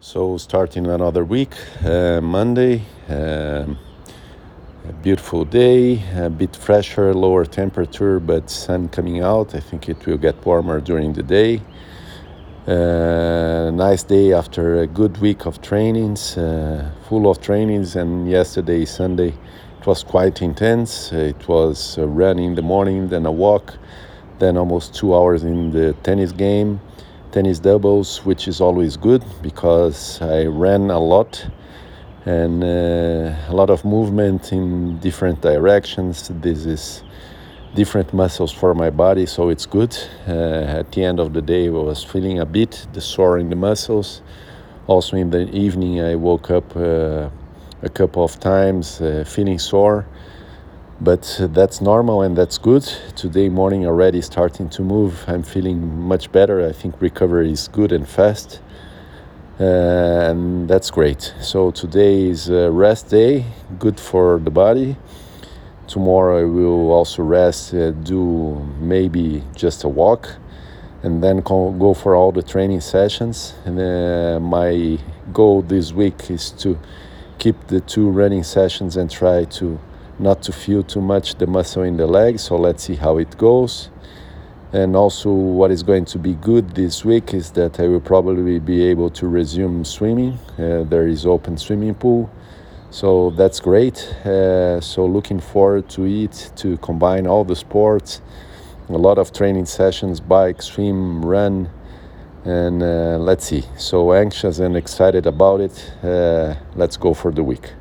So, starting another week, uh, Monday, um, a beautiful day, a bit fresher, lower temperature, but sun coming out. I think it will get warmer during the day. Uh, nice day after a good week of trainings, uh, full of trainings, and yesterday, Sunday, it was quite intense. It was a run in the morning, then a walk, then almost two hours in the tennis game tennis doubles, which is always good because I ran a lot and uh, a lot of movement in different directions. This is different muscles for my body, so it's good. Uh, at the end of the day, I was feeling a bit the sore in the muscles. Also, in the evening, I woke up uh, a couple of times uh, feeling sore but that's normal and that's good. Today morning already starting to move. I'm feeling much better. I think recovery is good and fast, uh, and that's great. So today is rest day, good for the body. Tomorrow I will also rest, uh, do maybe just a walk, and then go for all the training sessions. And uh, my goal this week is to keep the two running sessions and try to not to feel too much the muscle in the leg. So let's see how it goes. And also, what is going to be good this week is that I will probably be able to resume swimming. Uh, there is open swimming pool, so that's great. Uh, so looking forward to it to combine all the sports, a lot of training sessions, bike, swim, run, and uh, let's see. So anxious and excited about it. Uh, let's go for the week.